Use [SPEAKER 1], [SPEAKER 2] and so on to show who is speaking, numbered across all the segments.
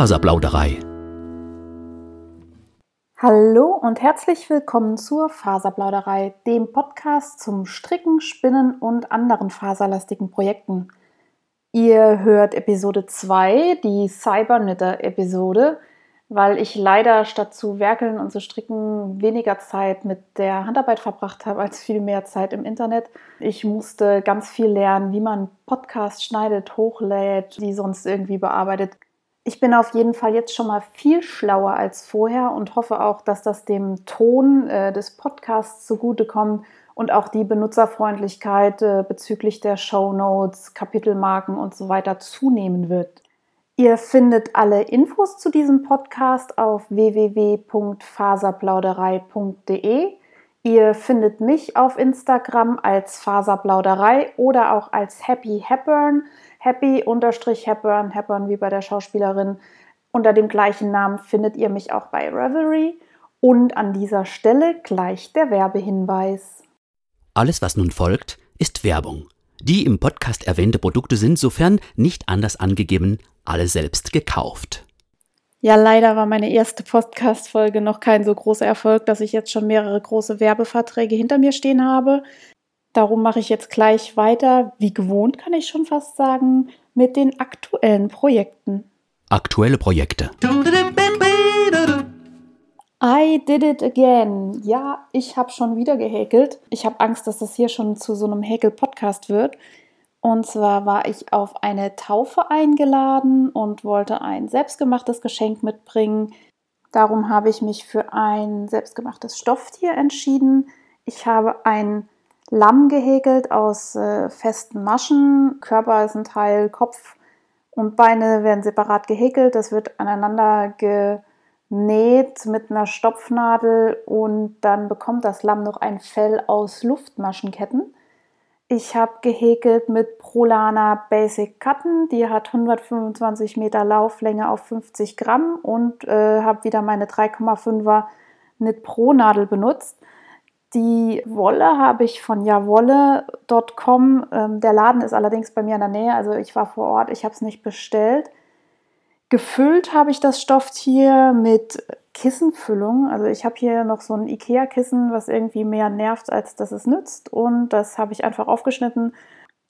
[SPEAKER 1] Faserplauderei.
[SPEAKER 2] Hallo und herzlich willkommen zur Faserplauderei, dem Podcast zum Stricken, Spinnen und anderen faserlastigen Projekten. Ihr hört Episode 2, die Cyberknitter-Episode, weil ich leider statt zu werkeln und zu stricken weniger Zeit mit der Handarbeit verbracht habe als viel mehr Zeit im Internet. Ich musste ganz viel lernen, wie man Podcasts schneidet, hochlädt, die sonst irgendwie bearbeitet. Ich bin auf jeden Fall jetzt schon mal viel schlauer als vorher und hoffe auch, dass das dem Ton äh, des Podcasts zugutekommt und auch die Benutzerfreundlichkeit äh, bezüglich der Show Notes, Kapitelmarken und so weiter zunehmen wird. Ihr findet alle Infos zu diesem Podcast auf www.faserplauderei.de. Ihr findet mich auf Instagram als Faserplauderei oder auch als Happy Hepburn. Happy-Hepburn, Hepburn wie bei der Schauspielerin. Unter dem gleichen Namen findet ihr mich auch bei Reverie. Und an dieser Stelle gleich der Werbehinweis.
[SPEAKER 1] Alles, was nun folgt, ist Werbung. Die im Podcast erwähnte Produkte sind, sofern nicht anders angegeben, alle selbst gekauft.
[SPEAKER 2] Ja, leider war meine erste Podcast-Folge noch kein so großer Erfolg, dass ich jetzt schon mehrere große Werbeverträge hinter mir stehen habe. Darum mache ich jetzt gleich weiter, wie gewohnt kann ich schon fast sagen, mit den aktuellen Projekten.
[SPEAKER 1] Aktuelle Projekte.
[SPEAKER 2] I did it again. Ja, ich habe schon wieder gehäkelt. Ich habe Angst, dass das hier schon zu so einem Häkel-Podcast wird. Und zwar war ich auf eine Taufe eingeladen und wollte ein selbstgemachtes Geschenk mitbringen. Darum habe ich mich für ein selbstgemachtes Stofftier entschieden. Ich habe ein Lamm gehäkelt aus äh, festen Maschen. Körper ist ein Teil, Kopf und Beine werden separat gehäkelt. Das wird aneinander ge näht mit einer Stopfnadel und dann bekommt das Lamm noch ein Fell aus Luftmaschenketten. Ich habe gehäkelt mit Prolana Basic Cutten, die hat 125 Meter Lauflänge auf 50 Gramm und äh, habe wieder meine 3,5er Knit Pro Nadel benutzt. Die Wolle habe ich von jawolle.com. Ähm, der Laden ist allerdings bei mir in der Nähe, also ich war vor Ort, ich habe es nicht bestellt. Gefüllt habe ich das Stofftier mit Kissenfüllung. Also ich habe hier noch so ein Ikea-Kissen, was irgendwie mehr nervt, als dass es nützt. Und das habe ich einfach aufgeschnitten,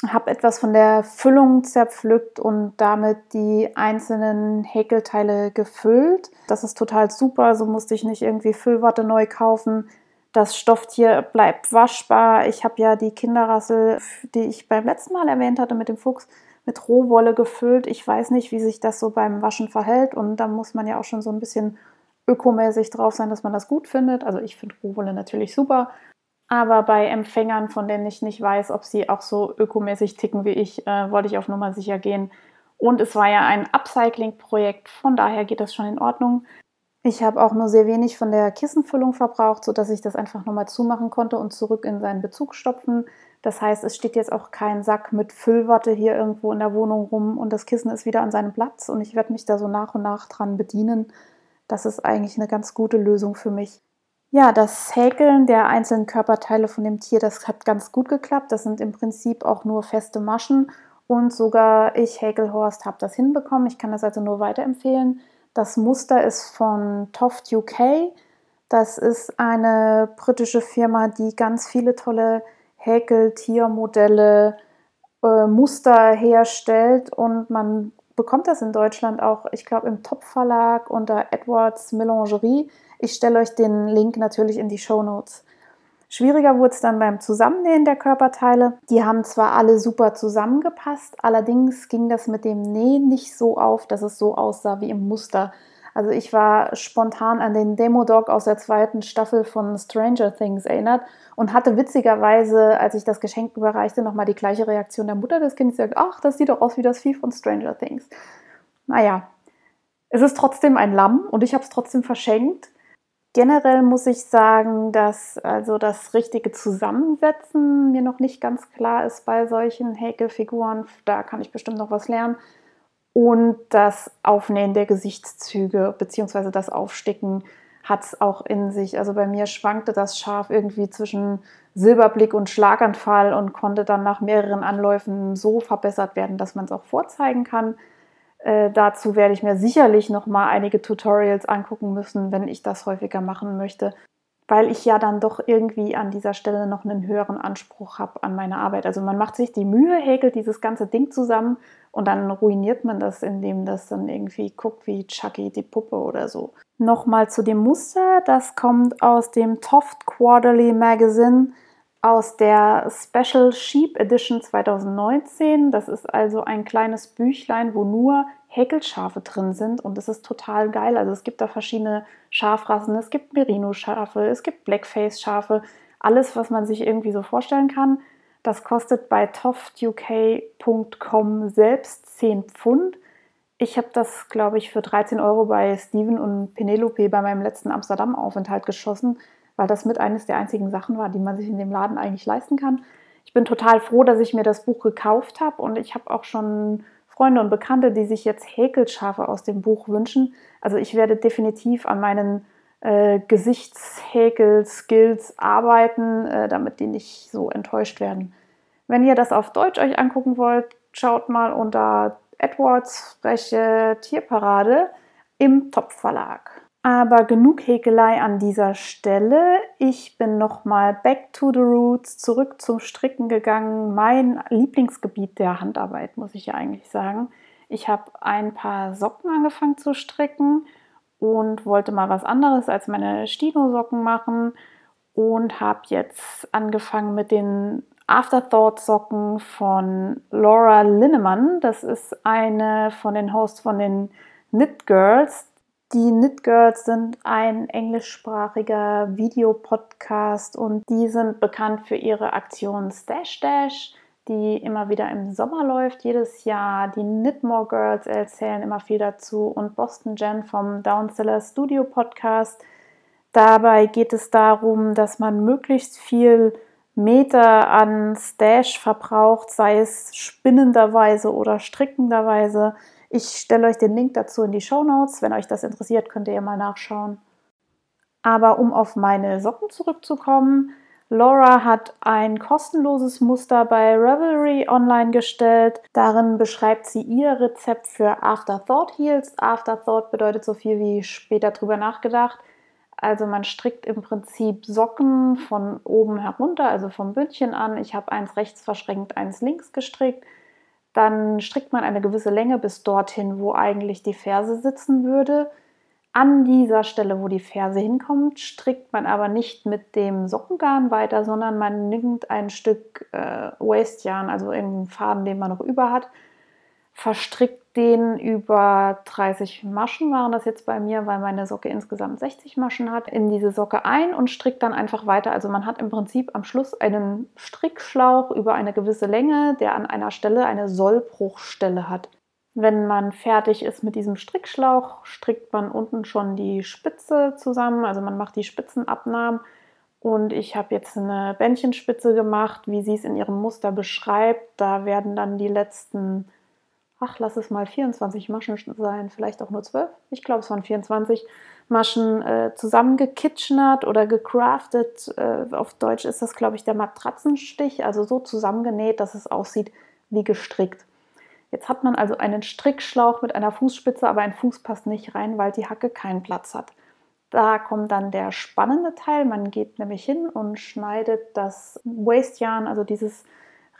[SPEAKER 2] habe etwas von der Füllung zerpflückt und damit die einzelnen Häkelteile gefüllt. Das ist total super, so musste ich nicht irgendwie Füllwatte neu kaufen. Das Stofftier bleibt waschbar. Ich habe ja die Kinderrassel, die ich beim letzten Mal erwähnt hatte mit dem Fuchs, mit Rohwolle gefüllt. Ich weiß nicht, wie sich das so beim Waschen verhält. Und da muss man ja auch schon so ein bisschen ökomäßig drauf sein, dass man das gut findet. Also ich finde Rohwolle natürlich super. Aber bei Empfängern, von denen ich nicht weiß, ob sie auch so ökomäßig ticken wie ich, äh, wollte ich auf Nummer sicher gehen. Und es war ja ein Upcycling-Projekt, von daher geht das schon in Ordnung. Ich habe auch nur sehr wenig von der Kissenfüllung verbraucht, sodass ich das einfach nochmal zumachen konnte und zurück in seinen Bezug stopfen. Das heißt, es steht jetzt auch kein Sack mit Füllwatte hier irgendwo in der Wohnung rum und das Kissen ist wieder an seinem Platz und ich werde mich da so nach und nach dran bedienen. Das ist eigentlich eine ganz gute Lösung für mich. Ja, das Häkeln der einzelnen Körperteile von dem Tier, das hat ganz gut geklappt. Das sind im Prinzip auch nur feste Maschen und sogar ich, Häkelhorst, habe das hinbekommen. Ich kann das also nur weiterempfehlen. Das Muster ist von Toft UK. Das ist eine britische Firma, die ganz viele tolle Häkeltiermodelle, äh, Muster herstellt und man bekommt das in Deutschland auch, ich glaube, im Top-Verlag unter Edwards Melangerie. Ich stelle euch den Link natürlich in die Show Notes. Schwieriger wurde es dann beim Zusammennähen der Körperteile. Die haben zwar alle super zusammengepasst, allerdings ging das mit dem Nähen nicht so auf, dass es so aussah wie im Muster. Also ich war spontan an den Demo-Dog aus der zweiten Staffel von Stranger Things erinnert und hatte witzigerweise, als ich das Geschenk überreichte, nochmal die gleiche Reaktion der Mutter des Kindes, die sagt, ach, das sieht doch aus wie das Vieh von Stranger Things. Naja, es ist trotzdem ein Lamm und ich habe es trotzdem verschenkt. Generell muss ich sagen, dass also das richtige Zusammensetzen mir noch nicht ganz klar ist bei solchen Häkelfiguren. Da kann ich bestimmt noch was lernen und das Aufnähen der Gesichtszüge bzw. das Aufsticken hat es auch in sich. Also bei mir schwankte das Schaf irgendwie zwischen Silberblick und Schlaganfall und konnte dann nach mehreren Anläufen so verbessert werden, dass man es auch vorzeigen kann. Äh, dazu werde ich mir sicherlich noch mal einige Tutorials angucken müssen, wenn ich das häufiger machen möchte, weil ich ja dann doch irgendwie an dieser Stelle noch einen höheren Anspruch habe an meine Arbeit. Also man macht sich die Mühe, häkelt dieses ganze Ding zusammen und dann ruiniert man das, indem das dann irgendwie guckt wie Chucky die Puppe oder so. Nochmal zu dem Muster, das kommt aus dem Toft Quarterly Magazine aus der Special Sheep Edition 2019. Das ist also ein kleines Büchlein, wo nur Häckelschafe drin sind und es ist total geil. Also es gibt da verschiedene Schafrassen, es gibt Merino-Schafe, es gibt Blackface-Schafe, alles, was man sich irgendwie so vorstellen kann. Das kostet bei toftuk.com selbst 10 Pfund. Ich habe das, glaube ich, für 13 Euro bei Steven und Penelope bei meinem letzten Amsterdam-Aufenthalt geschossen weil das mit eines der einzigen Sachen war, die man sich in dem Laden eigentlich leisten kann. Ich bin total froh, dass ich mir das Buch gekauft habe und ich habe auch schon Freunde und Bekannte, die sich jetzt Häkelschafe aus dem Buch wünschen. Also ich werde definitiv an meinen äh, Gesichtshäkel-Skills arbeiten, äh, damit die nicht so enttäuscht werden. Wenn ihr das auf Deutsch euch angucken wollt, schaut mal unter Edwards freche Tierparade im Top Verlag. Aber genug Häkelei an dieser Stelle. Ich bin nochmal back to the roots, zurück zum Stricken gegangen. Mein Lieblingsgebiet der Handarbeit, muss ich ja eigentlich sagen. Ich habe ein paar Socken angefangen zu stricken und wollte mal was anderes als meine Stino-Socken machen und habe jetzt angefangen mit den Afterthought-Socken von Laura Linnemann. Das ist eine von den Hosts von den Knit Girls. Die Knit Girls sind ein englischsprachiger Videopodcast und die sind bekannt für ihre Aktion Stash Dash, die immer wieder im Sommer läuft, jedes Jahr. Die Knitmore Girls erzählen immer viel dazu und Boston Jen vom Downseller Studio Podcast. Dabei geht es darum, dass man möglichst viel Meter an Stash verbraucht, sei es spinnenderweise oder strickenderweise. Ich stelle euch den Link dazu in die Show Notes. Wenn euch das interessiert, könnt ihr mal nachschauen. Aber um auf meine Socken zurückzukommen, Laura hat ein kostenloses Muster bei Revelry online gestellt. Darin beschreibt sie ihr Rezept für Afterthought Heels. Afterthought bedeutet so viel wie später drüber nachgedacht. Also man strickt im Prinzip Socken von oben herunter, also vom Bündchen an. Ich habe eins rechts verschränkt, eins links gestrickt. Dann strickt man eine gewisse Länge bis dorthin, wo eigentlich die Ferse sitzen würde. An dieser Stelle, wo die Ferse hinkommt, strickt man aber nicht mit dem Sockengarn weiter, sondern man nimmt ein Stück äh, Wastejarn, also irgendeinen Faden, den man noch über hat, verstrickt den über 30 Maschen, waren das jetzt bei mir, weil meine Socke insgesamt 60 Maschen hat, in diese Socke ein und strickt dann einfach weiter. Also man hat im Prinzip am Schluss einen Strickschlauch über eine gewisse Länge, der an einer Stelle eine Sollbruchstelle hat. Wenn man fertig ist mit diesem Strickschlauch, strickt man unten schon die Spitze zusammen, also man macht die Spitzenabnahmen. Und ich habe jetzt eine Bändchenspitze gemacht, wie sie es in ihrem Muster beschreibt. Da werden dann die letzten ach, lass es mal 24 Maschen sein, vielleicht auch nur 12. Ich glaube, es waren 24 Maschen äh, zusammengekitchenert oder gecraftet. Äh, auf Deutsch ist das, glaube ich, der Matratzenstich, also so zusammengenäht, dass es aussieht wie gestrickt. Jetzt hat man also einen Strickschlauch mit einer Fußspitze, aber ein Fuß passt nicht rein, weil die Hacke keinen Platz hat. Da kommt dann der spannende Teil. Man geht nämlich hin und schneidet das Waste-Yarn, also dieses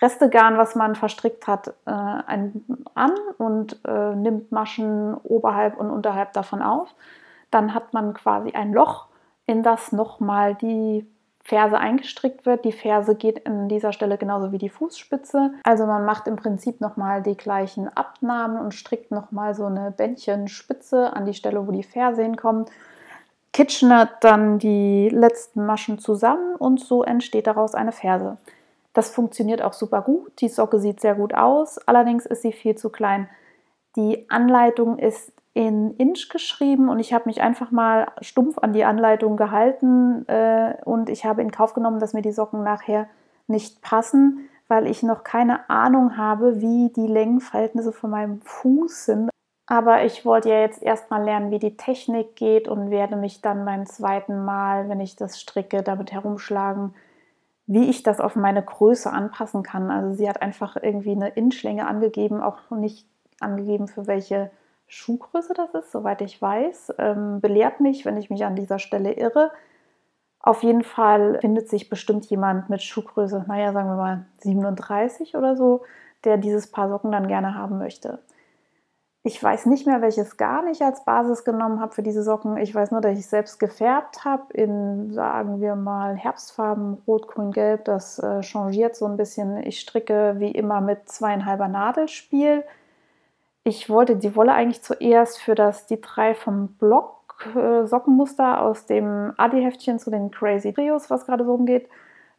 [SPEAKER 2] Restegarn, was man verstrickt hat, äh, an und äh, nimmt Maschen oberhalb und unterhalb davon auf. Dann hat man quasi ein Loch, in das nochmal die Ferse eingestrickt wird. Die Ferse geht an dieser Stelle genauso wie die Fußspitze. Also man macht im Prinzip nochmal die gleichen Abnahmen und strickt nochmal so eine Bändchenspitze an die Stelle, wo die Ferse hinkommt. Kitchenert dann die letzten Maschen zusammen und so entsteht daraus eine Ferse. Das funktioniert auch super gut. Die Socke sieht sehr gut aus, allerdings ist sie viel zu klein. Die Anleitung ist in Inch geschrieben und ich habe mich einfach mal stumpf an die Anleitung gehalten äh, und ich habe in Kauf genommen, dass mir die Socken nachher nicht passen, weil ich noch keine Ahnung habe, wie die Längenverhältnisse von meinem Fuß sind. Aber ich wollte ja jetzt erstmal lernen, wie die Technik geht und werde mich dann beim zweiten Mal, wenn ich das stricke, damit herumschlagen, wie ich das auf meine Größe anpassen kann. Also sie hat einfach irgendwie eine Inschlänge angegeben, auch nicht angegeben, für welche Schuhgröße das ist, soweit ich weiß. Ähm, belehrt mich, wenn ich mich an dieser Stelle irre. Auf jeden Fall findet sich bestimmt jemand mit Schuhgröße, naja, sagen wir mal 37 oder so, der dieses Paar Socken dann gerne haben möchte. Ich weiß nicht mehr, welches gar nicht als Basis genommen habe für diese Socken. Ich weiß nur, dass ich selbst gefärbt habe in, sagen wir mal, Herbstfarben, Rot, Grün, Gelb. Das äh, changiert so ein bisschen. Ich stricke wie immer mit zweieinhalber Nadelspiel. Ich wollte die Wolle eigentlich zuerst für das die drei vom Block äh, Sockenmuster aus dem Adi-Heftchen zu den Crazy Trios, was gerade so umgeht,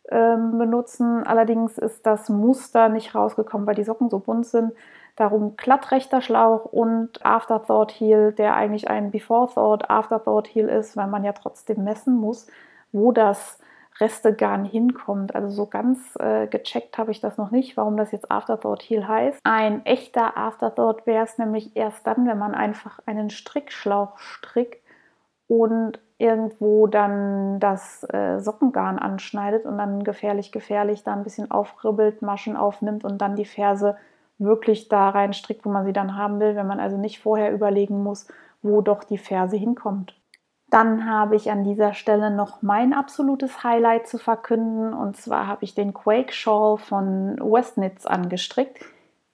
[SPEAKER 2] ähm, benutzen. Allerdings ist das Muster nicht rausgekommen, weil die Socken so bunt sind. Darum glattrechter Schlauch und Afterthought Heel, der eigentlich ein Before Thought Afterthought Heel ist, weil man ja trotzdem messen muss, wo das Restegarn hinkommt. Also so ganz äh, gecheckt habe ich das noch nicht, warum das jetzt Afterthought Heel heißt. Ein echter Afterthought wäre es nämlich erst dann, wenn man einfach einen Strickschlauch strickt und irgendwo dann das äh, Sockengarn anschneidet und dann gefährlich, gefährlich da ein bisschen aufribbelt, Maschen aufnimmt und dann die Ferse wirklich da reinstrickt, wo man sie dann haben will, wenn man also nicht vorher überlegen muss, wo doch die Ferse hinkommt. Dann habe ich an dieser Stelle noch mein absolutes Highlight zu verkünden und zwar habe ich den Quake Shawl von Westnitz angestrickt.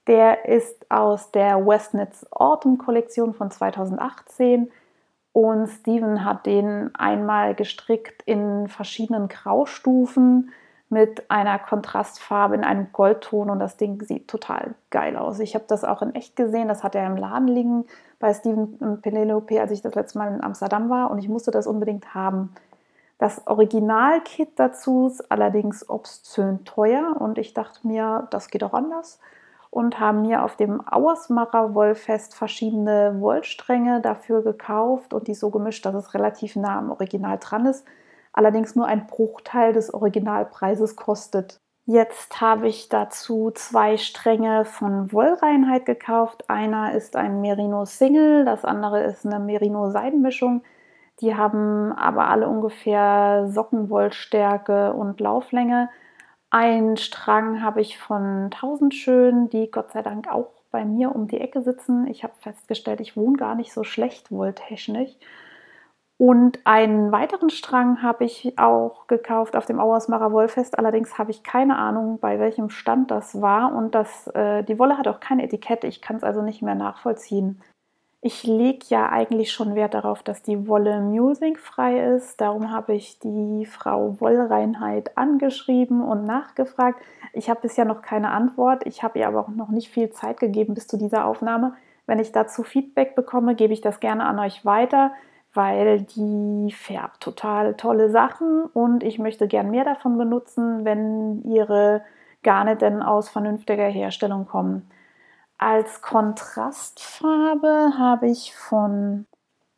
[SPEAKER 2] Der ist aus der Westnitz Autumn Kollektion von 2018 und Steven hat den einmal gestrickt in verschiedenen Graustufen mit einer Kontrastfarbe in einem Goldton und das Ding sieht total geil aus. Ich habe das auch in echt gesehen, das hat er im Laden liegen bei Steven Penelope, als ich das letzte Mal in Amsterdam war und ich musste das unbedingt haben. Das Original-Kit dazu ist allerdings obszön teuer und ich dachte mir, das geht auch anders und haben mir auf dem Auersmacher Wollfest verschiedene Wollstränge dafür gekauft und die so gemischt, dass es relativ nah am Original dran ist allerdings nur ein Bruchteil des Originalpreises kostet. Jetzt habe ich dazu zwei Stränge von Wollreinheit gekauft. Einer ist ein Merino Single, das andere ist eine Merino Seidenmischung. Die haben aber alle ungefähr Sockenwollstärke und Lauflänge. Einen Strang habe ich von Tausendschön, die Gott sei Dank auch bei mir um die Ecke sitzen. Ich habe festgestellt, ich wohne gar nicht so schlecht wolltechnisch. Und einen weiteren Strang habe ich auch gekauft auf dem Auersmacher Wollfest. Allerdings habe ich keine Ahnung, bei welchem Stand das war. Und das, äh, die Wolle hat auch keine Etikette. Ich kann es also nicht mehr nachvollziehen. Ich lege ja eigentlich schon Wert darauf, dass die Wolle musingfrei ist. Darum habe ich die Frau Wollreinheit angeschrieben und nachgefragt. Ich habe bisher noch keine Antwort. Ich habe ihr aber auch noch nicht viel Zeit gegeben bis zu dieser Aufnahme. Wenn ich dazu Feedback bekomme, gebe ich das gerne an euch weiter weil die färbt total tolle Sachen und ich möchte gern mehr davon benutzen, wenn ihre Garne denn aus vernünftiger Herstellung kommen. Als Kontrastfarbe habe ich von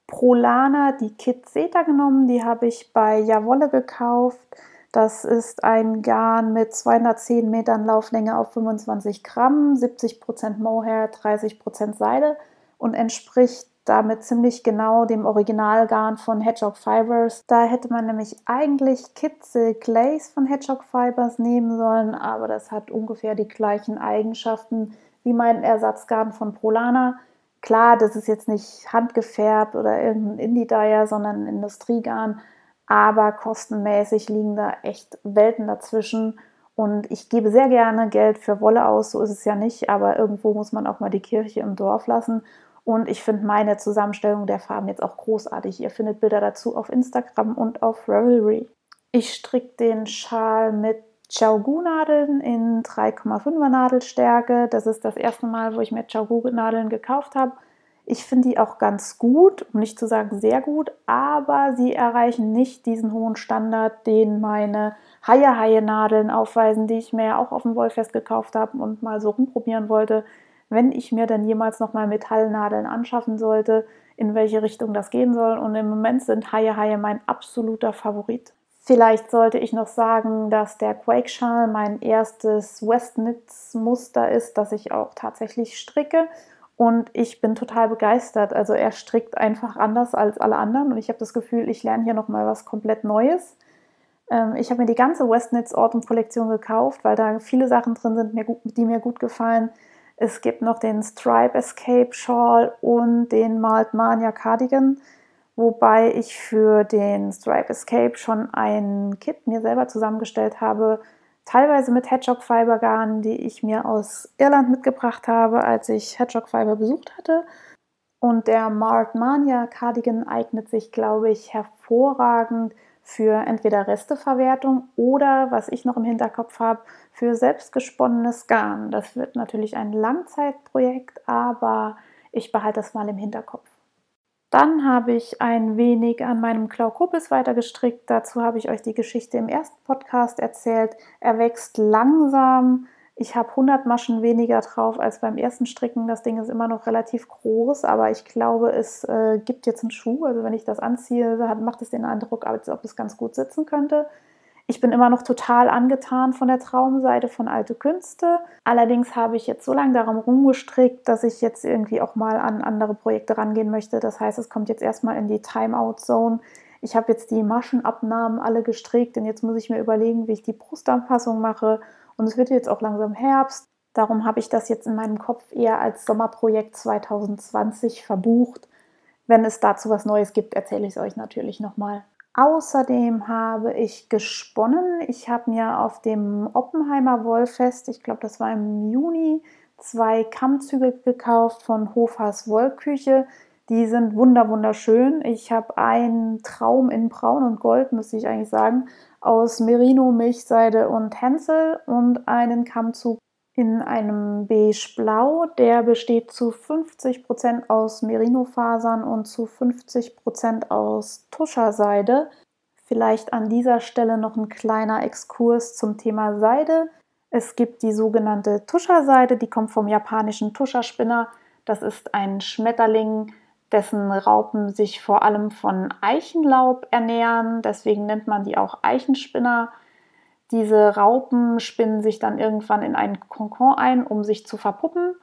[SPEAKER 2] Prolana die Kit Seta genommen. Die habe ich bei Jawolle gekauft. Das ist ein Garn mit 210 Metern Lauflänge auf 25 Gramm, 70% Mohair, 30% Seide und entspricht damit ziemlich genau dem Originalgarn von Hedgehog Fibers. Da hätte man nämlich eigentlich Kitzel Glaze von Hedgehog Fibers nehmen sollen, aber das hat ungefähr die gleichen Eigenschaften wie mein Ersatzgarn von Prolana. Klar, das ist jetzt nicht handgefärbt oder irgendein Indie-Dyer, sondern ein Industriegarn, aber kostenmäßig liegen da echt Welten dazwischen. Und ich gebe sehr gerne Geld für Wolle aus, so ist es ja nicht, aber irgendwo muss man auch mal die Kirche im Dorf lassen. Und ich finde meine Zusammenstellung der Farben jetzt auch großartig. Ihr findet Bilder dazu auf Instagram und auf Ravelry. Ich stricke den Schal mit Chaogu-Nadeln in 3,5er Nadelstärke. Das ist das erste Mal, wo ich mir Chaogu-Nadeln gekauft habe. Ich finde die auch ganz gut, um nicht zu sagen sehr gut, aber sie erreichen nicht diesen hohen Standard, den meine Haie-Haie-Nadeln aufweisen, die ich mir auch auf dem Wollfest gekauft habe und mal so rumprobieren wollte wenn ich mir dann jemals nochmal Metallnadeln anschaffen sollte, in welche Richtung das gehen soll. Und im Moment sind Haie Haie mein absoluter Favorit. Vielleicht sollte ich noch sagen, dass der Quake Schal mein erstes Westnitz-Muster ist, das ich auch tatsächlich stricke. Und ich bin total begeistert. Also er strickt einfach anders als alle anderen. Und ich habe das Gefühl, ich lerne hier nochmal was komplett Neues. Ähm, ich habe mir die ganze Westnitz Autumn Kollektion gekauft, weil da viele Sachen drin sind, die mir gut gefallen. Es gibt noch den Stripe Escape Shawl und den Malt Mania Cardigan, wobei ich für den Stripe Escape schon ein Kit mir selber zusammengestellt habe, teilweise mit Hedgehog Fiber Garn, die ich mir aus Irland mitgebracht habe, als ich Hedgehog Fiber besucht hatte. Und der Mart Mania Cardigan eignet sich, glaube ich, hervorragend für entweder Resteverwertung oder, was ich noch im Hinterkopf habe, für selbstgesponnenes Garn. Das wird natürlich ein Langzeitprojekt, aber ich behalte das mal im Hinterkopf. Dann habe ich ein wenig an meinem Klaukopis weitergestrickt. Dazu habe ich euch die Geschichte im ersten Podcast erzählt. Er wächst langsam, ich habe 100 Maschen weniger drauf als beim ersten Stricken. Das Ding ist immer noch relativ groß, aber ich glaube, es äh, gibt jetzt einen Schuh. Also wenn ich das anziehe, macht es den Eindruck, als ob es ganz gut sitzen könnte. Ich bin immer noch total angetan von der Traumseite von Alte Künste. Allerdings habe ich jetzt so lange darum rumgestrickt, dass ich jetzt irgendwie auch mal an andere Projekte rangehen möchte. Das heißt, es kommt jetzt erstmal in die Timeout-Zone. Ich habe jetzt die Maschenabnahmen alle gestrickt und jetzt muss ich mir überlegen, wie ich die Brustanpassung mache und es wird jetzt auch langsam Herbst. Darum habe ich das jetzt in meinem Kopf eher als Sommerprojekt 2020 verbucht. Wenn es dazu was Neues gibt, erzähle ich es euch natürlich nochmal. Außerdem habe ich gesponnen. Ich habe mir auf dem Oppenheimer Wollfest, ich glaube, das war im Juni, zwei Kammzüge gekauft von Hofers Wollküche. Die sind wunder wunderschön. Ich habe einen Traum in Braun und Gold, müsste ich eigentlich sagen, aus Merino, Milchseide und Hänsel und einen Kammzug in einem beige-blau. Der besteht zu 50% aus Merino-Fasern und zu 50% aus Tuscherseide. Vielleicht an dieser Stelle noch ein kleiner Exkurs zum Thema Seide. Es gibt die sogenannte Tuscherseide, die kommt vom japanischen Tuscherspinner. Das ist ein Schmetterling, dessen Raupen sich vor allem von Eichenlaub ernähren. Deswegen nennt man die auch Eichenspinner. Diese Raupen spinnen sich dann irgendwann in einen Kokon ein, um sich zu verpuppen.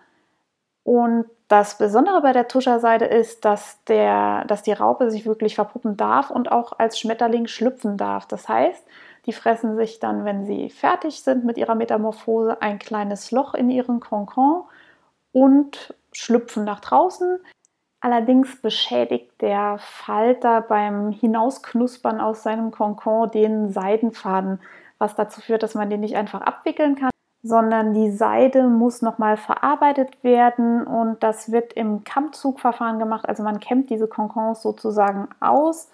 [SPEAKER 2] Und das Besondere bei der Tuscherseide ist, dass, der, dass die Raupe sich wirklich verpuppen darf und auch als Schmetterling schlüpfen darf. Das heißt, die fressen sich dann, wenn sie fertig sind mit ihrer Metamorphose, ein kleines Loch in ihren Kokon und schlüpfen nach draußen. Allerdings beschädigt der Falter beim Hinausknuspern aus seinem Konkon den Seidenfaden, was dazu führt, dass man den nicht einfach abwickeln kann, sondern die Seide muss nochmal verarbeitet werden und das wird im Kammzugverfahren gemacht. Also man kämmt diese Konkons sozusagen aus.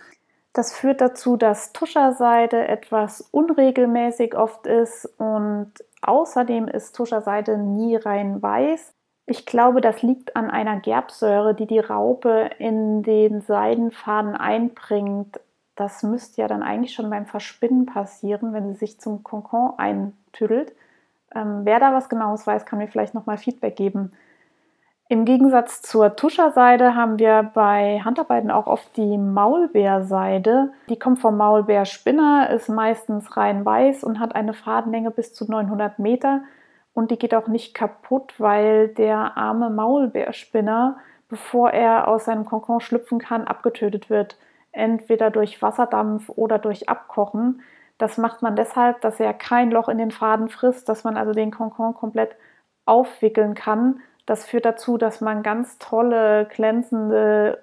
[SPEAKER 2] Das führt dazu, dass Tuscherseide etwas unregelmäßig oft ist und außerdem ist Tuscherseide nie rein weiß. Ich glaube, das liegt an einer Gerbsäure, die die Raupe in den Seidenfaden einbringt. Das müsste ja dann eigentlich schon beim Verspinnen passieren, wenn sie sich zum Kokon eintüdelt. Ähm, wer da was Genaues weiß, kann mir vielleicht nochmal Feedback geben. Im Gegensatz zur Tuscherseide haben wir bei Handarbeiten auch oft die Maulbeerseide. Die kommt vom Maulbeerspinner, ist meistens rein weiß und hat eine Fadenlänge bis zu 900 Meter und die geht auch nicht kaputt, weil der arme Maulbeerspinner, bevor er aus seinem Kokon schlüpfen kann, abgetötet wird. Entweder durch Wasserdampf oder durch Abkochen. Das macht man deshalb, dass er kein Loch in den Faden frisst, dass man also den Kokon komplett aufwickeln kann. Das führt dazu, dass man ganz tolle, glänzende,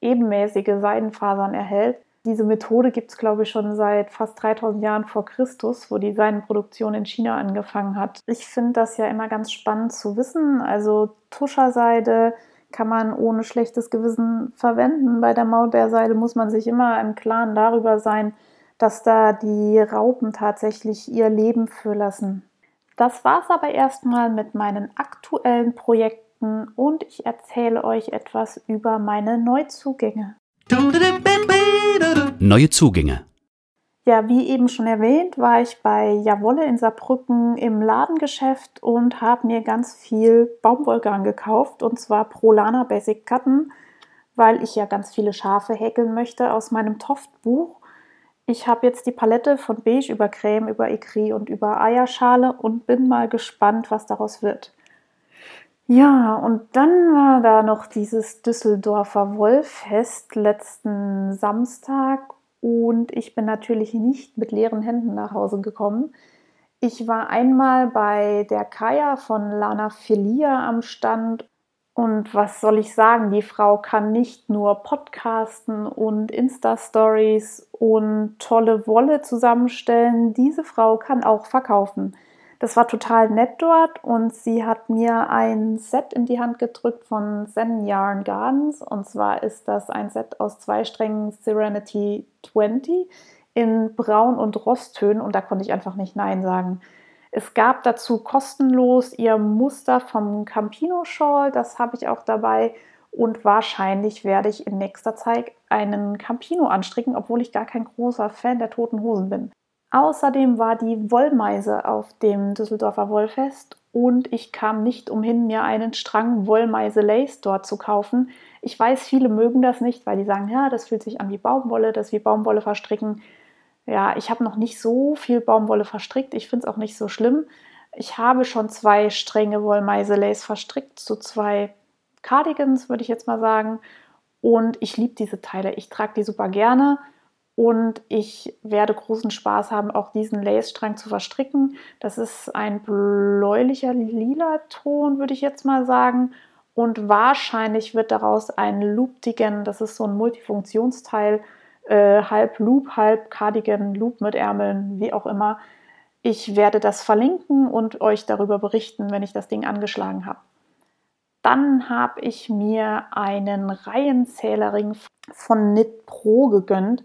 [SPEAKER 2] ebenmäßige Seidenfasern erhält. Diese Methode gibt es, glaube ich, schon seit fast 3000 Jahren vor Christus, wo die Seidenproduktion in China angefangen hat. Ich finde das ja immer ganz spannend zu wissen. Also Tuscherseide kann man ohne schlechtes Gewissen verwenden. Bei der Maulbeerseide muss man sich immer im Klaren darüber sein, dass da die Raupen tatsächlich ihr Leben für lassen. Das war es aber erstmal mit meinen aktuellen Projekten und ich erzähle euch etwas über meine Neuzugänge.
[SPEAKER 1] Neue Zugänge.
[SPEAKER 2] Ja, wie eben schon erwähnt, war ich bei Jawolle in Saarbrücken im Ladengeschäft und habe mir ganz viel Baumwollgarn gekauft und zwar Prolana Basic Cotton, weil ich ja ganz viele Schafe häkeln möchte aus meinem Toftbuch. Ich habe jetzt die Palette von Beige über Creme, über Ecri und über Eierschale und bin mal gespannt, was daraus wird. Ja, und dann war da noch dieses Düsseldorfer Wollfest letzten Samstag und ich bin natürlich nicht mit leeren Händen nach Hause gekommen. Ich war einmal bei der Kaya von Lana Filia am Stand und was soll ich sagen, die Frau kann nicht nur Podcasten und Insta-Stories und tolle Wolle zusammenstellen, diese Frau kann auch verkaufen. Das war total nett dort und sie hat mir ein Set in die Hand gedrückt von Zen Yarn Gardens und zwar ist das ein Set aus zwei Strängen Serenity 20 in Braun und Rosttönen und da konnte ich einfach nicht Nein sagen. Es gab dazu kostenlos ihr Muster vom Campino Shawl, das habe ich auch dabei. Und wahrscheinlich werde ich in nächster Zeit einen Campino anstricken, obwohl ich gar kein großer Fan der toten Hosen bin. Außerdem war die Wollmeise auf dem Düsseldorfer Wollfest und ich kam nicht umhin, mir einen Strang Wollmeise Lace dort zu kaufen. Ich weiß, viele mögen das nicht, weil die sagen, ja, das fühlt sich an wie Baumwolle, das wie Baumwolle verstricken. Ja, ich habe noch nicht so viel Baumwolle verstrickt. Ich finde es auch nicht so schlimm. Ich habe schon zwei Stränge Wollmeise Lace verstrickt, so zwei Cardigans, würde ich jetzt mal sagen. Und ich liebe diese Teile. Ich trage die super gerne. Und ich werde großen Spaß haben, auch diesen Lace-Strang zu verstricken. Das ist ein bläulicher lila Ton, würde ich jetzt mal sagen. Und wahrscheinlich wird daraus ein Loop-Digan, das ist so ein Multifunktionsteil, äh, halb Loop, halb Cardigan, Loop mit Ärmeln, wie auch immer. Ich werde das verlinken und euch darüber berichten, wenn ich das Ding angeschlagen habe. Dann habe ich mir einen Reihenzählerring von Knit Pro gegönnt.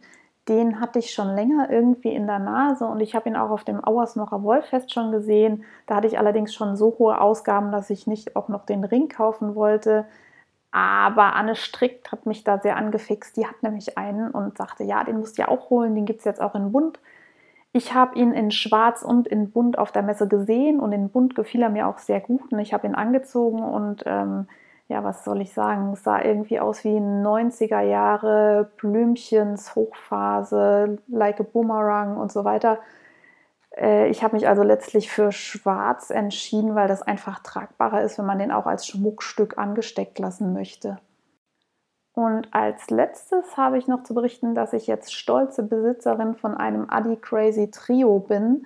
[SPEAKER 2] Den hatte ich schon länger irgendwie in der Nase und ich habe ihn auch auf dem Auersnocher Wollfest schon gesehen. Da hatte ich allerdings schon so hohe Ausgaben, dass ich nicht auch noch den Ring kaufen wollte. Aber Anne Strick hat mich da sehr angefixt. Die hat nämlich einen und sagte, ja, den musst du ja auch holen, den gibt es jetzt auch in bunt. Ich habe ihn in schwarz und in bunt auf der Messe gesehen und in bunt gefiel er mir auch sehr gut und ich habe ihn angezogen und ähm, ja, was soll ich sagen, es sah irgendwie aus wie 90er Jahre, Blümchens, Hochphase, Like a Boomerang und so weiter. Äh, ich habe mich also letztlich für schwarz entschieden, weil das einfach tragbarer ist, wenn man den auch als Schmuckstück angesteckt lassen möchte. Und als letztes habe ich noch zu berichten, dass ich jetzt stolze Besitzerin von einem Adi Crazy Trio bin,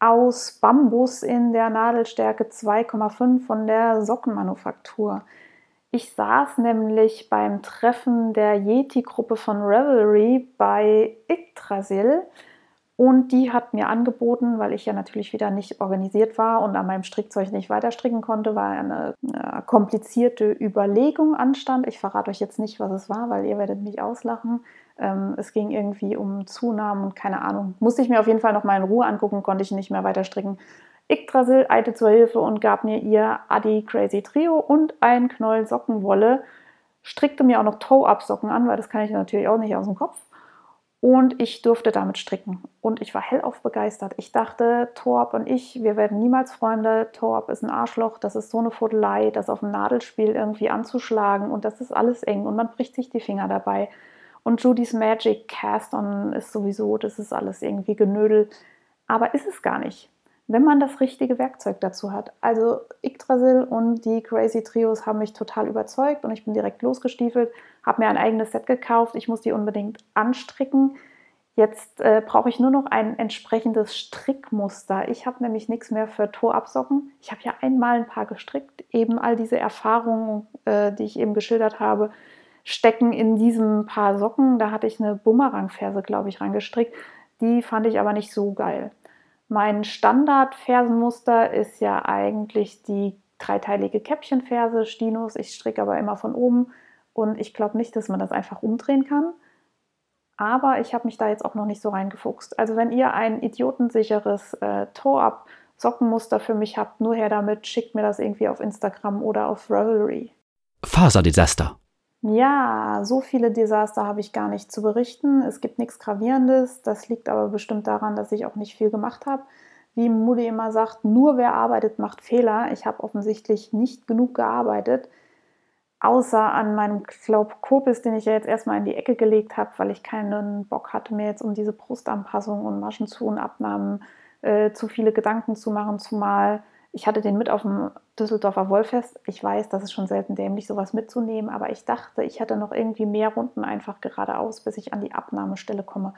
[SPEAKER 2] aus Bambus in der Nadelstärke 2,5 von der Sockenmanufaktur. Ich saß nämlich beim Treffen der Yeti-Gruppe von Revelry bei Yggdrasil und die hat mir angeboten, weil ich ja natürlich wieder nicht organisiert war und an meinem Strickzeug nicht weiter stricken konnte, weil eine, eine komplizierte Überlegung anstand. Ich verrate euch jetzt nicht, was es war, weil ihr werdet mich auslachen. Ähm, es ging irgendwie um Zunahmen und keine Ahnung. Musste ich mir auf jeden Fall noch mal in Ruhe angucken, konnte ich nicht mehr weiter stricken. Yggdrasil eilte zur Hilfe und gab mir ihr Adi Crazy Trio und ein Knäuel Sockenwolle. Strickte mir auch noch Toe-Up-Socken an, weil das kann ich natürlich auch nicht aus dem Kopf und ich durfte damit stricken. Und ich war hellauf begeistert. Ich dachte, Torb und ich, wir werden niemals Freunde. Torb ist ein Arschloch, das ist so eine Fudelei, das auf dem Nadelspiel irgendwie anzuschlagen und das ist alles eng und man bricht sich die Finger dabei. Und Judy's Magic Cast-On ist sowieso, das ist alles irgendwie Genödel. Aber ist es gar nicht, wenn man das richtige Werkzeug dazu hat. Also Yggdrasil und die Crazy Trios haben mich total überzeugt und ich bin direkt losgestiefelt habe mir ein eigenes Set gekauft. Ich muss die unbedingt anstricken. Jetzt äh, brauche ich nur noch ein entsprechendes Strickmuster. Ich habe nämlich nichts mehr für Torabsocken. Ich habe ja einmal ein paar gestrickt. Eben all diese Erfahrungen, äh, die ich eben geschildert habe, stecken in diesem Paar Socken. Da hatte ich eine Bumerangferse, glaube ich, reingestrickt. Die fand ich aber nicht so geil. Mein Standardfersenmuster ist ja eigentlich die dreiteilige Käppchenferse, Stinos. Ich stricke aber immer von oben. Und ich glaube nicht, dass man das einfach umdrehen kann. Aber ich habe mich da jetzt auch noch nicht so reingefuchst. Also wenn ihr ein idiotensicheres äh, Toe-Up Sockenmuster für mich habt, nur her damit, schickt mir das irgendwie auf Instagram oder auf Ravelry.
[SPEAKER 1] Faserdesaster.
[SPEAKER 2] Ja, so viele Desaster habe ich gar nicht zu berichten. Es gibt nichts Gravierendes. Das liegt aber bestimmt daran, dass ich auch nicht viel gemacht habe. Wie Mutti immer sagt, nur wer arbeitet, macht Fehler. Ich habe offensichtlich nicht genug gearbeitet außer an meinem glaub Kopis, den ich ja jetzt erstmal in die Ecke gelegt habe, weil ich keinen Bock hatte, mir jetzt um diese Brustanpassung und Abnahmen äh, zu viele Gedanken zu machen, zumal ich hatte den mit auf dem Düsseldorfer Wollfest. Ich weiß, das ist schon selten dämlich, sowas mitzunehmen, aber ich dachte, ich hätte noch irgendwie mehr Runden einfach geradeaus, bis ich an die Abnahmestelle komme.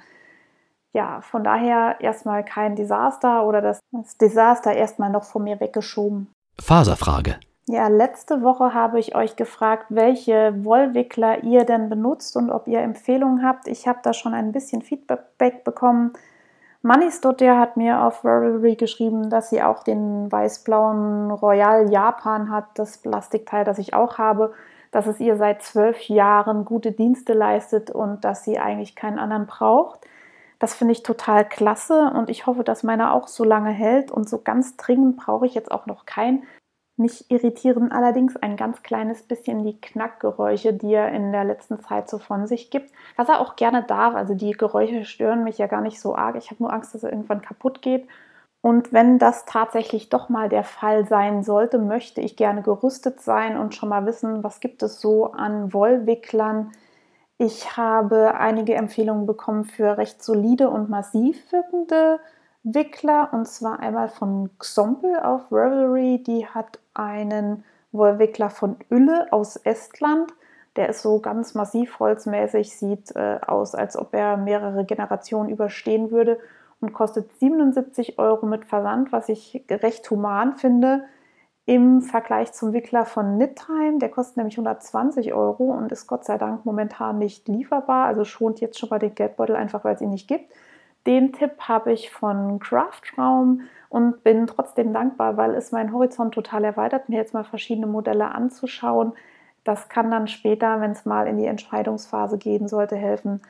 [SPEAKER 2] Ja, von daher erstmal kein Desaster oder das, das Desaster erstmal noch von mir weggeschoben.
[SPEAKER 1] Faserfrage.
[SPEAKER 2] Ja, letzte Woche habe ich euch gefragt, welche Wollwickler ihr denn benutzt und ob ihr Empfehlungen habt. Ich habe da schon ein bisschen Feedback bekommen. Manisdotter hat mir auf Ravelry geschrieben, dass sie auch den weiß-blauen Royal Japan hat, das Plastikteil, das ich auch habe, dass es ihr seit zwölf Jahren gute Dienste leistet und dass sie eigentlich keinen anderen braucht. Das finde ich total klasse und ich hoffe, dass meiner auch so lange hält und so ganz dringend brauche ich jetzt auch noch keinen. Mich irritieren allerdings ein ganz kleines bisschen die Knackgeräusche, die er in der letzten Zeit so von sich gibt. Was er auch gerne darf. Also die Geräusche stören mich ja gar nicht so arg. Ich habe nur Angst, dass er irgendwann kaputt geht. Und wenn das tatsächlich doch mal der Fall sein sollte, möchte ich gerne gerüstet sein und schon mal wissen, was gibt es so an Wollwicklern. Ich habe einige Empfehlungen bekommen für recht solide und massiv wirkende Wickler und zwar einmal von Xompel auf Revelry. Die hat einen Wollwickler von Ülle aus Estland. Der ist so ganz massiv holzmäßig, sieht äh, aus, als ob er mehrere Generationen überstehen würde und kostet 77 Euro mit Versand, was ich recht human finde. Im Vergleich zum Wickler von Knittheim, der kostet nämlich 120 Euro und ist Gott sei Dank momentan nicht lieferbar. Also schont jetzt schon mal den Geldbeutel einfach, weil es ihn nicht gibt. Den Tipp habe ich von Craftraum und bin trotzdem dankbar, weil es meinen Horizont total erweitert, mir jetzt mal verschiedene Modelle anzuschauen. Das kann dann später, wenn es mal in die Entscheidungsphase gehen sollte, helfen.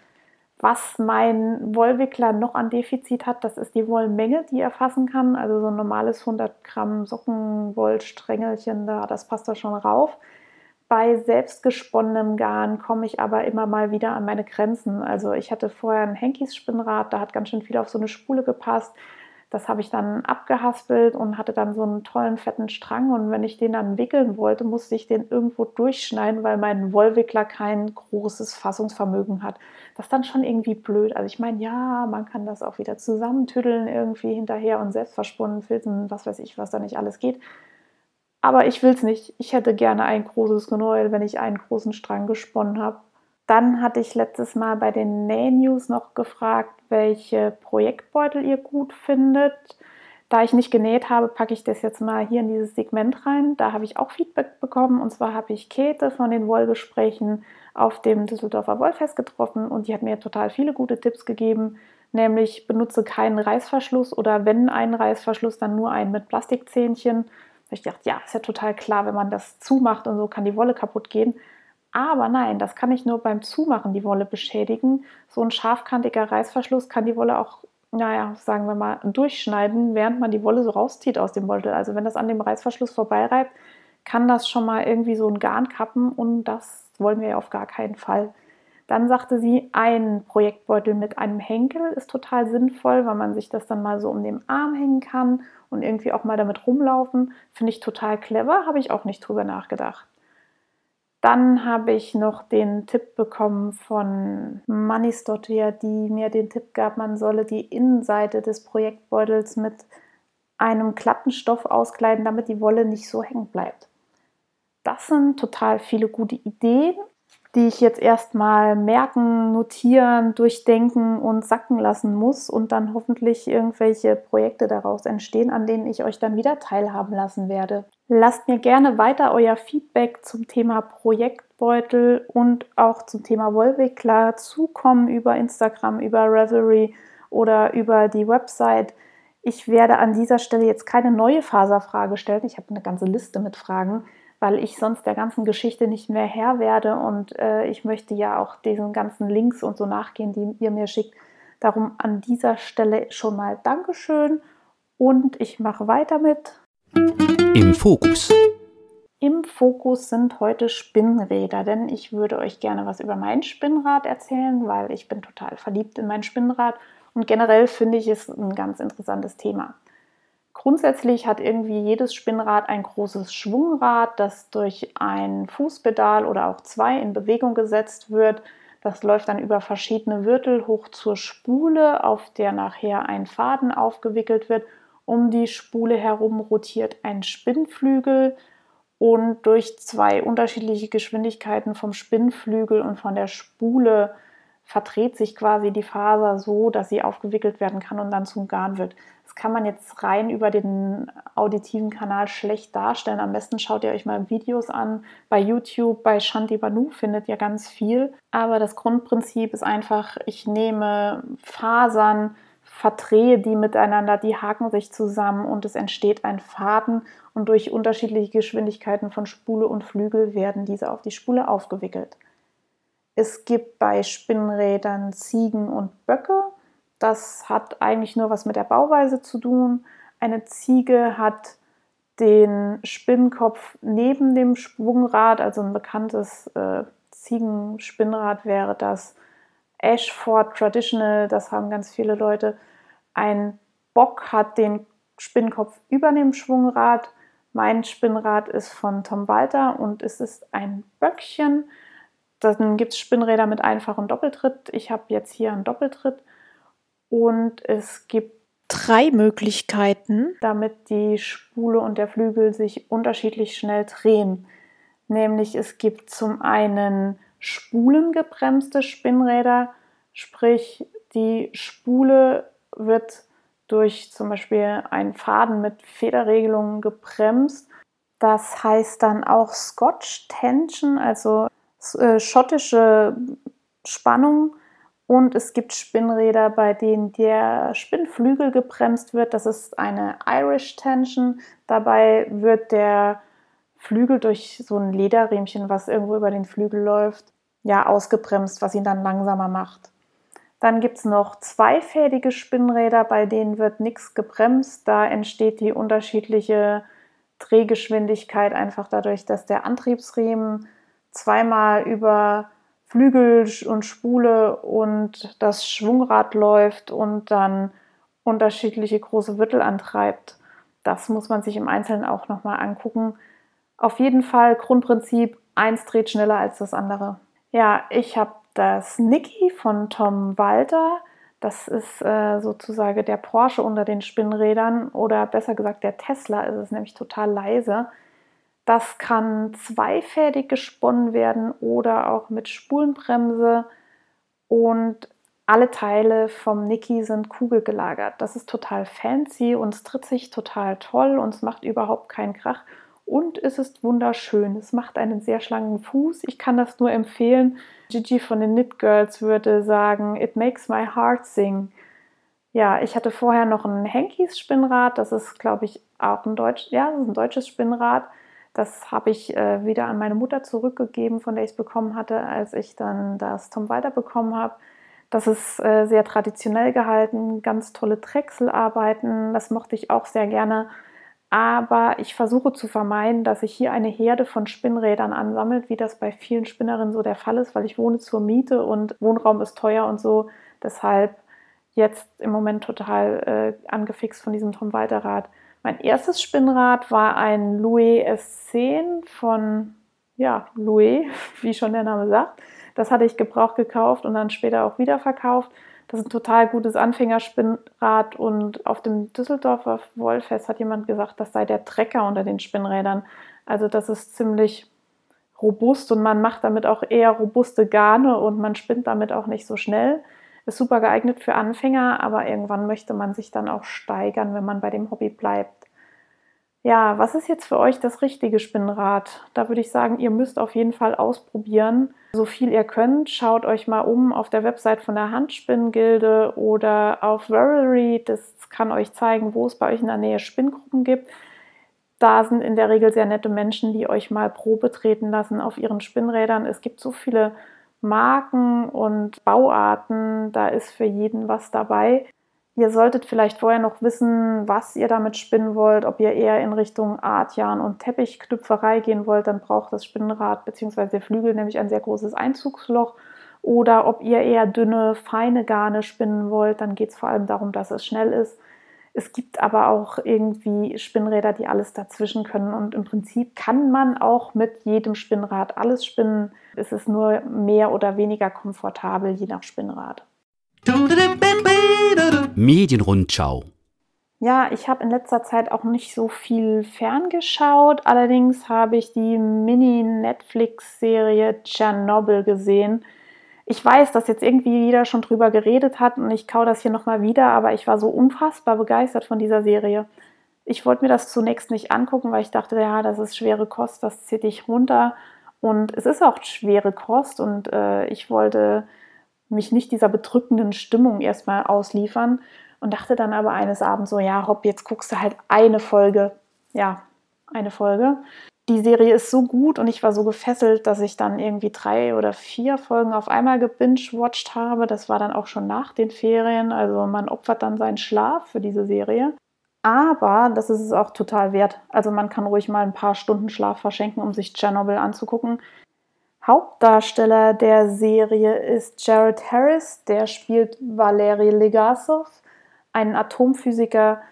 [SPEAKER 2] Was mein Wollwickler noch an Defizit hat, das ist die Wollmenge, die er fassen kann. Also so ein normales 100 Gramm Sockenwollsträngelchen, da, das passt da schon rauf. Bei selbstgesponnenem Garn komme ich aber immer mal wieder an meine Grenzen. Also ich hatte vorher ein Henkis-Spinnrad, da hat ganz schön viel auf so eine Spule gepasst. Das habe ich dann abgehaspelt und hatte dann so einen tollen fetten Strang. Und wenn ich den dann wickeln wollte, musste ich den irgendwo durchschneiden, weil mein Wollwickler kein großes Fassungsvermögen hat. Das ist dann schon irgendwie blöd. Also ich meine, ja, man kann das auch wieder zusammentüddeln irgendwie hinterher und selbst versponnen, filzen, was weiß ich, was da nicht alles geht. Aber ich will es nicht. Ich hätte gerne ein großes Genäuel, wenn ich einen großen Strang gesponnen habe. Dann hatte ich letztes Mal bei den Näh-News noch gefragt, welche Projektbeutel ihr gut findet. Da ich nicht genäht habe, packe ich das jetzt mal hier in dieses Segment rein. Da habe ich auch Feedback bekommen. Und zwar habe ich Käthe von den Wollgesprächen auf dem Düsseldorfer Wollfest getroffen und die hat mir total viele gute Tipps gegeben. Nämlich benutze keinen Reißverschluss oder wenn einen Reißverschluss, dann nur einen mit Plastikzähnchen ich dachte, ja, ist ja total klar, wenn man das zumacht und so kann die Wolle kaputt gehen. Aber nein, das kann nicht nur beim Zumachen die Wolle beschädigen. So ein scharfkantiger Reißverschluss kann die Wolle auch, naja, sagen wir mal, durchschneiden, während man die Wolle so rauszieht aus dem Beutel. Also wenn das an dem Reißverschluss vorbeireibt, kann das schon mal irgendwie so ein Garn kappen und das wollen wir ja auf gar keinen Fall. Dann sagte sie, ein Projektbeutel mit einem Henkel ist total sinnvoll, weil man sich das dann mal so um den Arm hängen kann und irgendwie auch mal damit rumlaufen. Finde ich total clever, habe ich auch nicht drüber nachgedacht. Dann habe ich noch den Tipp bekommen von Manisdottir, die mir den Tipp gab, man solle die Innenseite des Projektbeutels mit einem glatten Stoff auskleiden, damit die Wolle nicht so hängen bleibt. Das sind total viele gute Ideen die ich jetzt erstmal merken, notieren, durchdenken und sacken lassen muss und dann hoffentlich irgendwelche Projekte daraus entstehen, an denen ich euch dann wieder teilhaben lassen werde. Lasst mir gerne weiter euer Feedback zum Thema Projektbeutel und auch zum Thema Wollwickler zukommen über Instagram, über Revelry oder über die Website. Ich werde an dieser Stelle jetzt keine neue Faserfrage stellen. Ich habe eine ganze Liste mit Fragen weil ich sonst der ganzen Geschichte nicht mehr Herr werde und äh, ich möchte ja auch diesen ganzen Links und so nachgehen, die ihr mir schickt. Darum an dieser Stelle schon mal Dankeschön und ich mache weiter mit.
[SPEAKER 1] Im Fokus.
[SPEAKER 2] Im Fokus sind heute Spinnräder, denn ich würde euch gerne was über mein Spinnrad erzählen, weil ich bin total verliebt in mein Spinnrad und generell finde ich es ein ganz interessantes Thema. Grundsätzlich hat irgendwie jedes Spinnrad ein großes Schwungrad, das durch ein Fußpedal oder auch zwei in Bewegung gesetzt wird. Das läuft dann über verschiedene Wirtel hoch zur Spule, auf der nachher ein Faden aufgewickelt wird. Um die Spule herum rotiert ein Spinnflügel und durch zwei unterschiedliche Geschwindigkeiten vom Spinnflügel und von der Spule verdreht sich quasi die Faser so, dass sie aufgewickelt werden kann und dann zum Garn wird. Das kann man jetzt rein über den auditiven Kanal schlecht darstellen. Am besten schaut ihr euch mal Videos an. Bei YouTube, bei Shanti Banu findet ihr ganz viel. Aber das Grundprinzip ist einfach, ich nehme Fasern, verdrehe die miteinander, die haken sich zusammen und es entsteht ein Faden und durch unterschiedliche Geschwindigkeiten von Spule und Flügel werden diese auf die Spule aufgewickelt. Es gibt bei Spinnrädern Ziegen und Böcke. Das hat eigentlich nur was mit der Bauweise zu tun. Eine Ziege hat den Spinnkopf neben dem Schwungrad, also ein bekanntes äh, Ziegenspinnrad wäre das Ashford Traditional, das haben ganz viele Leute. Ein Bock hat den Spinnkopf über dem Schwungrad. Mein Spinnrad ist von Tom Walter und es ist ein Böckchen. Dann gibt es Spinnräder mit einfachem Doppeltritt. Ich habe jetzt hier einen Doppeltritt und es gibt drei Möglichkeiten, damit die Spule und der Flügel sich unterschiedlich schnell drehen. Nämlich es gibt zum einen spulengebremste Spinnräder, sprich die Spule wird durch zum Beispiel einen Faden mit Federregelungen gebremst. Das heißt dann auch Scotch Tension, also äh, schottische Spannung und es gibt Spinnräder, bei denen der Spinnflügel gebremst wird. Das ist eine Irish Tension. Dabei wird der Flügel durch so ein Lederriemchen, was irgendwo über den Flügel läuft, ja, ausgebremst, was ihn dann langsamer macht. Dann gibt es noch zweifädige Spinnräder, bei denen wird nichts gebremst. Da entsteht die unterschiedliche Drehgeschwindigkeit einfach dadurch, dass der Antriebsriemen zweimal über Flügel und Spule und das Schwungrad läuft und dann unterschiedliche große Wirtel antreibt. Das muss man sich im Einzelnen auch nochmal angucken. Auf jeden Fall Grundprinzip, eins dreht schneller als das andere. Ja, ich habe das Nicky von Tom Walter. Das ist äh, sozusagen der Porsche unter den Spinnrädern oder besser gesagt der Tesla ist es nämlich total leise. Das kann zweifädig gesponnen werden oder auch mit Spulenbremse. Und alle Teile vom Niki sind kugelgelagert. Das ist total fancy und es tritt sich total toll und es macht überhaupt keinen Krach. Und es ist wunderschön. Es macht einen sehr schlanken Fuß. Ich kann das nur empfehlen. Gigi von den Knit Girls würde sagen, it makes my heart sing. Ja, ich hatte vorher noch ein Henkies Spinnrad. Das ist, glaube ich, auch ein, Deutsch, ja, ein deutsches Spinnrad. Das habe ich äh, wieder an meine Mutter zurückgegeben, von der ich es bekommen hatte, als ich dann das Tom Walter bekommen habe. Das ist äh, sehr traditionell gehalten, ganz tolle Drechselarbeiten, das mochte ich auch sehr gerne. Aber ich versuche zu vermeiden, dass sich hier eine Herde von Spinnrädern ansammelt, wie das bei vielen Spinnerinnen so der Fall ist, weil ich wohne zur Miete und Wohnraum ist teuer und so. Deshalb jetzt im Moment total äh, angefixt von diesem Tom Walter Rad. Mein erstes Spinnrad war ein Louis S10 von ja, Louis, wie schon der Name sagt. Das hatte ich gebraucht gekauft und dann später auch wieder verkauft. Das ist ein total gutes Anfängerspinnrad und auf dem Düsseldorfer Wollfest hat jemand gesagt, das sei der Trecker unter den Spinnrädern. Also das ist ziemlich robust und man macht damit auch eher robuste Garne und man spinnt damit auch nicht so schnell. Ist super geeignet für Anfänger, aber irgendwann möchte man sich dann auch steigern, wenn man bei dem Hobby bleibt. Ja, was ist jetzt für euch das richtige Spinnrad? Da würde ich sagen, ihr müsst auf jeden Fall ausprobieren, so viel ihr könnt. Schaut euch mal um auf der Website von der Handspinngilde oder auf Ravelry. Das kann euch zeigen, wo es bei euch in der Nähe Spinngruppen gibt. Da sind in der Regel sehr nette Menschen, die euch mal Probe treten lassen auf ihren Spinnrädern. Es gibt so viele Marken und Bauarten, da ist für jeden was dabei. Ihr solltet vielleicht vorher noch wissen, was ihr damit spinnen wollt, ob ihr eher in Richtung Artjan und Teppichknüpferei gehen wollt, dann braucht das Spinnrad bzw. der Flügel nämlich ein sehr großes Einzugsloch. Oder ob ihr eher dünne, feine Garne spinnen wollt, dann geht es vor allem darum, dass es schnell ist. Es gibt aber auch irgendwie Spinnräder, die alles dazwischen können. Und im Prinzip kann man auch mit jedem Spinnrad alles spinnen. Es ist nur mehr oder weniger komfortabel, je nach Spinnrad.
[SPEAKER 1] Medienrundschau.
[SPEAKER 2] Ja, ich habe in letzter Zeit auch nicht so viel ferngeschaut. Allerdings habe ich die Mini-Netflix-Serie Tschernobyl gesehen. Ich weiß, dass jetzt irgendwie jeder schon drüber geredet hat und ich kau das hier nochmal wieder, aber ich war so unfassbar begeistert von dieser Serie. Ich wollte mir das zunächst nicht angucken, weil ich dachte, ja, das ist schwere Kost, das zieht dich runter. Und es ist auch schwere Kost und äh, ich wollte mich nicht dieser bedrückenden Stimmung erstmal ausliefern und dachte dann aber eines Abends so, ja, Rob, jetzt guckst du halt eine Folge. Ja, eine Folge. Die Serie ist so gut und ich war so gefesselt, dass ich dann irgendwie drei oder vier Folgen auf einmal gebingewatcht habe. Das war dann auch schon nach den Ferien. Also man opfert dann seinen Schlaf für diese Serie. Aber das ist es auch total wert. Also man kann ruhig mal ein paar Stunden Schlaf verschenken, um sich Tschernobyl anzugucken. Hauptdarsteller der Serie ist Jared Harris, der spielt Valery Legasov, einen Atomphysiker,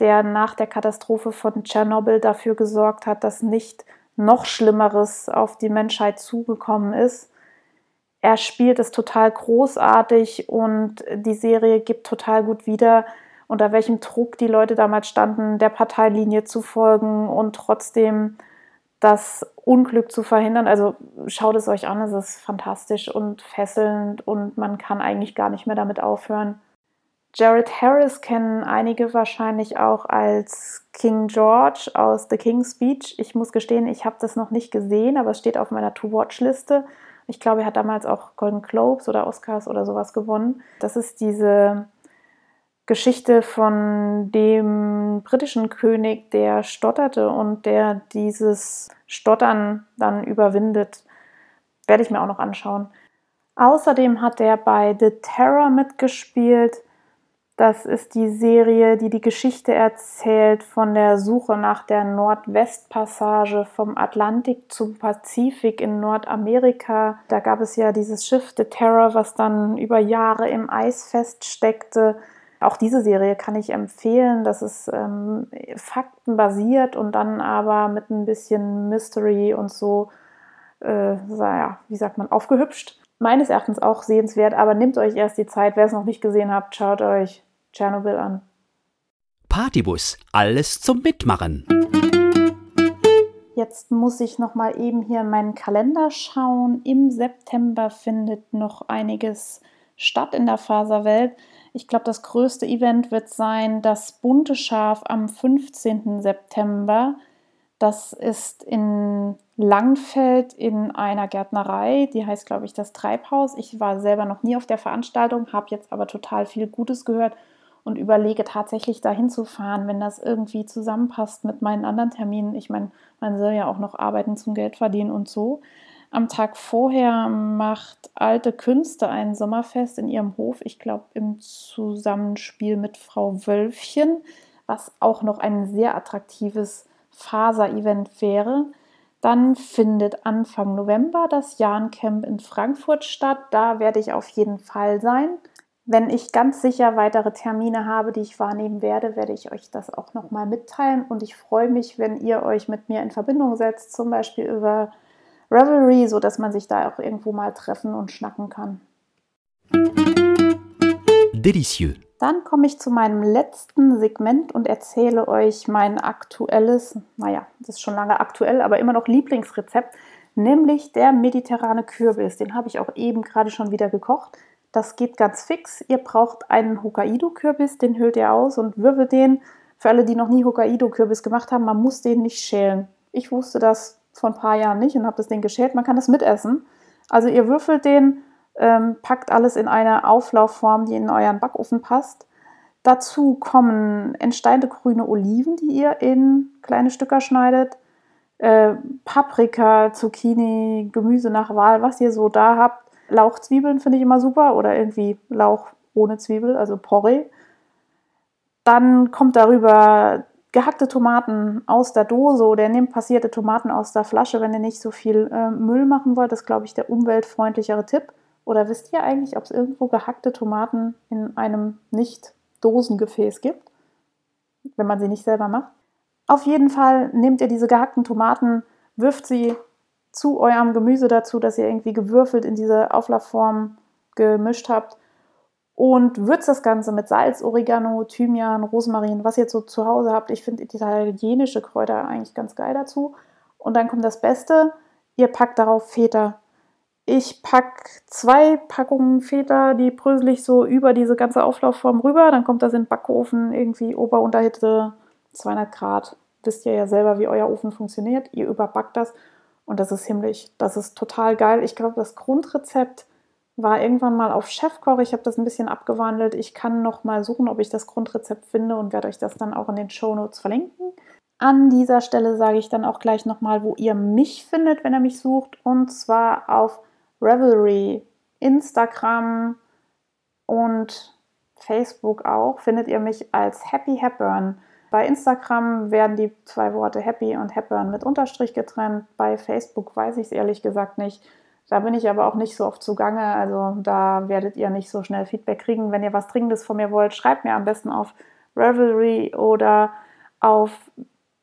[SPEAKER 2] der nach der Katastrophe von Tschernobyl dafür gesorgt hat, dass nicht noch Schlimmeres auf die Menschheit zugekommen ist. Er spielt es total großartig und die Serie gibt total gut wieder, unter welchem Druck die Leute damals standen, der Parteilinie zu folgen und trotzdem das Unglück zu verhindern. Also schaut es euch an, es ist fantastisch und fesselnd und man kann eigentlich gar nicht mehr damit aufhören. Jared Harris kennen einige wahrscheinlich auch als King George aus The King's Speech. Ich muss gestehen, ich habe das noch nicht gesehen, aber es steht auf meiner To-Watch-Liste. Ich glaube, er hat damals auch Golden Globes oder Oscars oder sowas gewonnen. Das ist diese Geschichte von dem britischen König, der stotterte und der dieses Stottern dann überwindet. Werde ich mir auch noch anschauen. Außerdem hat er bei The Terror mitgespielt. Das ist die Serie, die die Geschichte erzählt von der Suche nach der Nordwestpassage vom Atlantik zum Pazifik in Nordamerika. Da gab es ja dieses Schiff The Terror, was dann über Jahre im Eis feststeckte auch diese Serie kann ich empfehlen. Das ist ähm, faktenbasiert und dann aber mit ein bisschen Mystery und so, äh, ja, wie sagt man, aufgehübscht. Meines Erachtens auch sehenswert, aber nehmt euch erst die Zeit. Wer es noch nicht gesehen habt, schaut euch Tschernobyl an.
[SPEAKER 1] Partybus, alles zum Mitmachen.
[SPEAKER 2] Jetzt muss ich noch mal eben hier in meinen Kalender schauen. Im September findet noch einiges statt in der Faserwelt. Ich glaube, das größte Event wird sein das bunte Schaf am 15. September. Das ist in Langfeld in einer Gärtnerei, die heißt, glaube ich, das Treibhaus. Ich war selber noch nie auf der Veranstaltung, habe jetzt aber total viel Gutes gehört und überlege tatsächlich dahin zu fahren, wenn das irgendwie zusammenpasst mit meinen anderen Terminen. Ich meine, man soll ja auch noch arbeiten zum Geld verdienen und so. Am Tag vorher macht Alte Künste ein Sommerfest in ihrem Hof, ich glaube im Zusammenspiel mit Frau Wölfchen, was auch noch ein sehr attraktives Faser-Event wäre. Dann findet Anfang November das Jahrencamp in Frankfurt statt. Da werde ich auf jeden Fall sein. Wenn ich ganz sicher weitere Termine habe, die ich wahrnehmen werde, werde ich euch das auch nochmal mitteilen. Und ich freue mich, wenn ihr euch mit mir in Verbindung setzt, zum Beispiel über Revelry, sodass man sich da auch irgendwo mal treffen und schnacken kann.
[SPEAKER 1] Delicieux.
[SPEAKER 2] Dann komme ich zu meinem letzten Segment und erzähle euch mein aktuelles, naja, das ist schon lange aktuell, aber immer noch Lieblingsrezept, nämlich der mediterrane Kürbis. Den habe ich auch eben gerade schon wieder gekocht. Das geht ganz fix. Ihr braucht einen Hokkaido-Kürbis, den hüllt ihr aus und wirbelt den. Für alle, die noch nie Hokkaido-Kürbis gemacht haben, man muss den nicht schälen. Ich wusste das vor ein paar Jahren nicht und habe das Ding geschält. Man kann das mitessen. Also ihr würfelt den, ähm, packt alles in eine Auflaufform, die in euren Backofen passt. Dazu kommen entsteinte grüne Oliven, die ihr in kleine Stücke schneidet. Äh, Paprika, Zucchini, Gemüse nach Wahl, was ihr so da habt. Lauchzwiebeln finde ich immer super oder irgendwie Lauch ohne Zwiebel, also Porree. Dann kommt darüber gehackte Tomaten aus der Dose oder nehmt passierte Tomaten aus der Flasche, wenn ihr nicht so viel äh, Müll machen wollt. Das ist, glaube ich, der umweltfreundlichere Tipp. Oder wisst ihr eigentlich, ob es irgendwo gehackte Tomaten in einem Nicht-Dosengefäß gibt, wenn man sie nicht selber macht? Auf jeden Fall nehmt ihr diese gehackten Tomaten, wirft sie zu eurem Gemüse dazu, das ihr irgendwie gewürfelt in diese Auflaufform gemischt habt und würzt das Ganze mit Salz, Oregano, Thymian, Rosmarin, was ihr so zu Hause habt. Ich finde italienische Kräuter eigentlich ganz geil dazu. Und dann kommt das Beste, ihr packt darauf Feta. Ich packe zwei Packungen Feta, die brösel ich so über diese ganze Auflaufform rüber. Dann kommt das in den Backofen, irgendwie Ober-Unterhitte, 200 Grad. Wisst ihr ja selber, wie euer Ofen funktioniert. Ihr überbackt das und das ist himmlisch. Das ist total geil. Ich glaube, das Grundrezept war irgendwann mal auf Chefkoch. Ich habe das ein bisschen abgewandelt. Ich kann noch mal suchen, ob ich das Grundrezept finde und werde euch das dann auch in den Show Notes verlinken. An dieser Stelle sage ich dann auch gleich noch mal, wo ihr mich findet, wenn ihr mich sucht. Und zwar auf Revelry, Instagram und Facebook auch findet ihr mich als Happy Hepburn. Bei Instagram werden die zwei Worte Happy und Hepburn mit Unterstrich getrennt. Bei Facebook weiß ich es ehrlich gesagt nicht. Da bin ich aber auch nicht so oft zugange. Also da werdet ihr nicht so schnell Feedback kriegen. Wenn ihr was Dringendes von mir wollt, schreibt mir am besten auf Revelry oder auf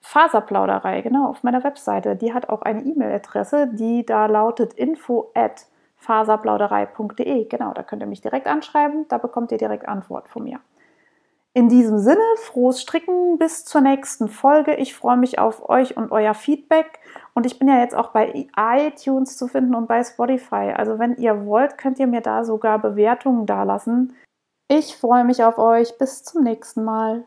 [SPEAKER 2] Faserplauderei, genau, auf meiner Webseite. Die hat auch eine E-Mail-Adresse, die da lautet info at faserplauderei.de. Genau, da könnt ihr mich direkt anschreiben, da bekommt ihr direkt Antwort von mir. In diesem Sinne, frohes Stricken bis zur nächsten Folge. Ich freue mich auf euch und euer Feedback. Und ich bin ja jetzt auch bei iTunes zu finden und bei Spotify. Also wenn ihr wollt, könnt ihr mir da sogar Bewertungen dalassen. Ich freue mich auf euch. Bis zum nächsten Mal.